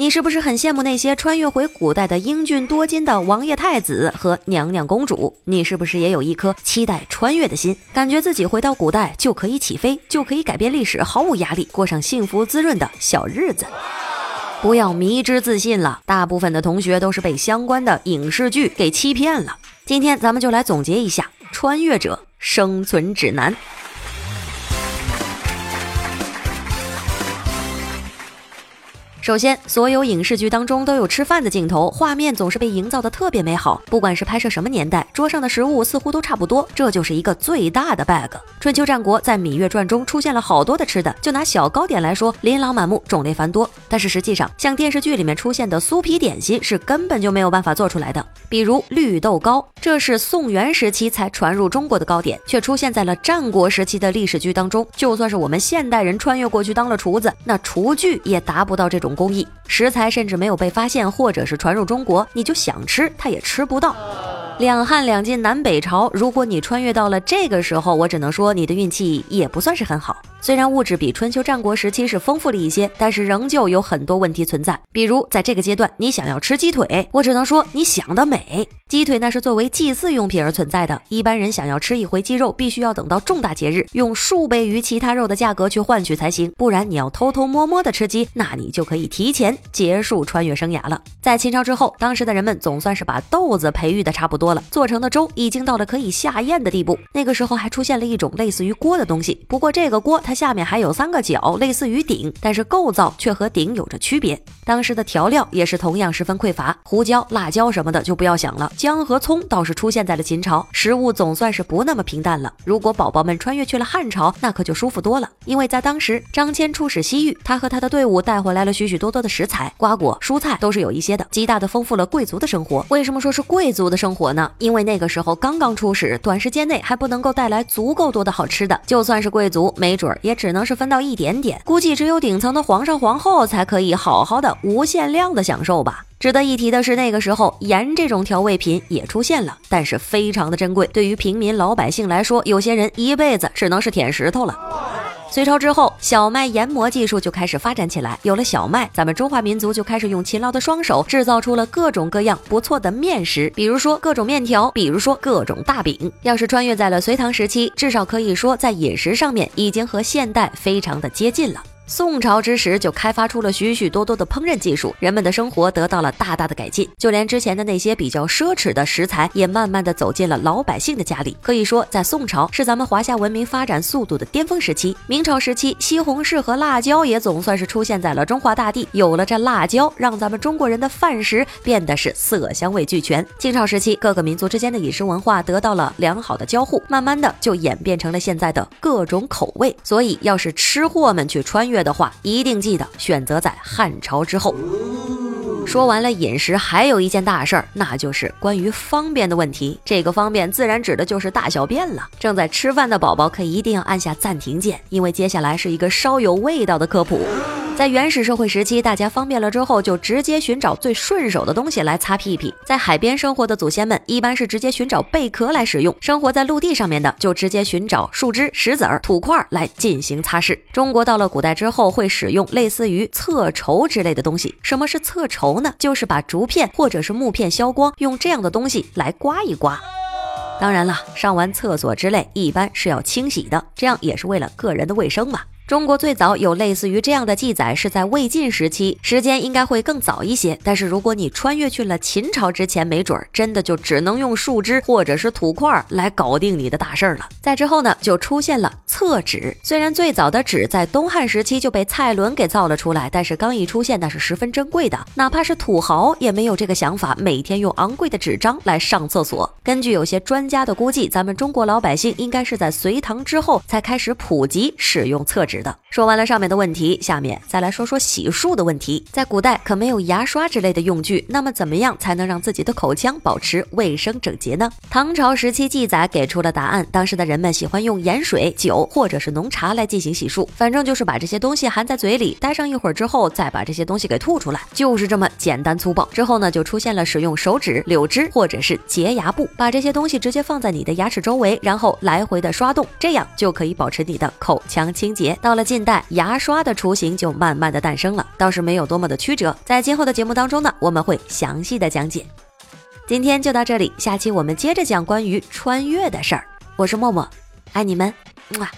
你是不是很羡慕那些穿越回古代的英俊多金的王爷太子和娘娘公主？你是不是也有一颗期待穿越的心，感觉自己回到古代就可以起飞，就可以改变历史，毫无压力，过上幸福滋润的小日子？不要迷之自信了，大部分的同学都是被相关的影视剧给欺骗了。今天咱们就来总结一下《穿越者生存指南》。首先，所有影视剧当中都有吃饭的镜头，画面总是被营造的特别美好。不管是拍摄什么年代，桌上的食物似乎都差不多，这就是一个最大的 bug。春秋战国在《芈月传》中出现了好多的吃的，就拿小糕点来说，琳琅满目，种类繁多。但是实际上，像电视剧里面出现的酥皮点心是根本就没有办法做出来的。比如绿豆糕，这是宋元时期才传入中国的糕点，却出现在了战国时期的历史剧当中。就算是我们现代人穿越过去当了厨子，那厨具也达不到这种。工艺食材甚至没有被发现，或者是传入中国，你就想吃它也吃不到。两汉两晋南北朝，如果你穿越到了这个时候，我只能说你的运气也不算是很好。虽然物质比春秋战国时期是丰富了一些，但是仍旧有很多问题存在。比如在这个阶段，你想要吃鸡腿，我只能说你想得美。鸡腿那是作为祭祀用品而存在的，一般人想要吃一回鸡肉，必须要等到重大节日，用数倍于其他肉的价格去换取才行。不然你要偷偷摸摸的吃鸡，那你就可以提前结束穿越生涯了。在秦朝之后，当时的人们总算是把豆子培育的差不多了。做成的粥已经到了可以下咽的地步。那个时候还出现了一种类似于锅的东西，不过这个锅它它下面还有三个角，类似于鼎，但是构造却和鼎有着区别。当时的调料也是同样十分匮乏，胡椒、辣椒什么的就不要想了。姜和葱倒是出现在了秦朝，食物总算是不那么平淡了。如果宝宝们穿越去了汉朝，那可就舒服多了，因为在当时张骞出使西域，他和他的队伍带回来了许许多多的食材，瓜果、蔬菜都是有一些的，极大的丰富了贵族的生活。为什么说是贵族的生活呢？因为那个时候刚刚出使，短时间内还不能够带来足够多的好吃的。就算是贵族，没准儿也只能是分到一点点。估计只有顶层的皇上皇后才可以好好的、无限量的享受吧。值得一提的是，那个时候盐这种调味品也出现了，但是非常的珍贵。对于平民老百姓来说，有些人一辈子只能是舔石头了。隋朝之后，小麦研磨技术就开始发展起来。有了小麦，咱们中华民族就开始用勤劳的双手制造出了各种各样不错的面食，比如说各种面条，比如说各种大饼。要是穿越在了隋唐时期，至少可以说在饮食上面已经和现代非常的接近了。宋朝之时就开发出了许许多多的烹饪技术，人们的生活得到了大大的改进，就连之前的那些比较奢侈的食材也慢慢的走进了老百姓的家里。可以说，在宋朝是咱们华夏文明发展速度的巅峰时期。明朝时期，西红柿和辣椒也总算是出现在了中华大地。有了这辣椒，让咱们中国人的饭食变得是色香味俱全。清朝时期，各个民族之间的饮食文化得到了良好的交互，慢慢的就演变成了现在的各种口味。所以，要是吃货们去穿越。的话，一定记得选择在汉朝之后。说完了饮食，还有一件大事儿，那就是关于方便的问题。这个方便自然指的就是大小便了。正在吃饭的宝宝可一定要按下暂停键，因为接下来是一个稍有味道的科普。在原始社会时期，大家方便了之后，就直接寻找最顺手的东西来擦屁屁。在海边生活的祖先们，一般是直接寻找贝壳来使用；生活在陆地上面的，就直接寻找树枝、石子儿、土块来进行擦拭。中国到了古代之后，会使用类似于厕筹之类的东西。什么是厕筹呢？就是把竹片或者是木片削光，用这样的东西来刮一刮。当然了，上完厕所之类，一般是要清洗的，这样也是为了个人的卫生嘛。中国最早有类似于这样的记载，是在魏晋时期，时间应该会更早一些。但是如果你穿越去了秦朝之前，没准儿真的就只能用树枝或者是土块来搞定你的大事儿了。在之后呢，就出现了厕纸。虽然最早的纸在东汉时期就被蔡伦给造了出来，但是刚一出现那是十分珍贵的，哪怕是土豪也没有这个想法，每天用昂贵的纸张来上厕所。根据有些专家的估计，咱们中国老百姓应该是在隋唐之后才开始普及使用厕纸。的。说完了上面的问题，下面再来说说洗漱的问题。在古代可没有牙刷之类的用具，那么怎么样才能让自己的口腔保持卫生整洁呢？唐朝时期记载给出了答案，当时的人们喜欢用盐水、酒或者是浓茶来进行洗漱，反正就是把这些东西含在嘴里，待上一会儿之后，再把这些东西给吐出来，就是这么简单粗暴。之后呢，就出现了使用手指、柳枝或者是洁牙布，把这些东西直接放在你的牙齿周围，然后来回的刷动，这样就可以保持你的口腔清洁。到了近代，牙刷的雏形就慢慢的诞生了，倒是没有多么的曲折。在今后的节目当中呢，我们会详细的讲解。今天就到这里，下期我们接着讲关于穿越的事儿。我是默默，爱你们，么。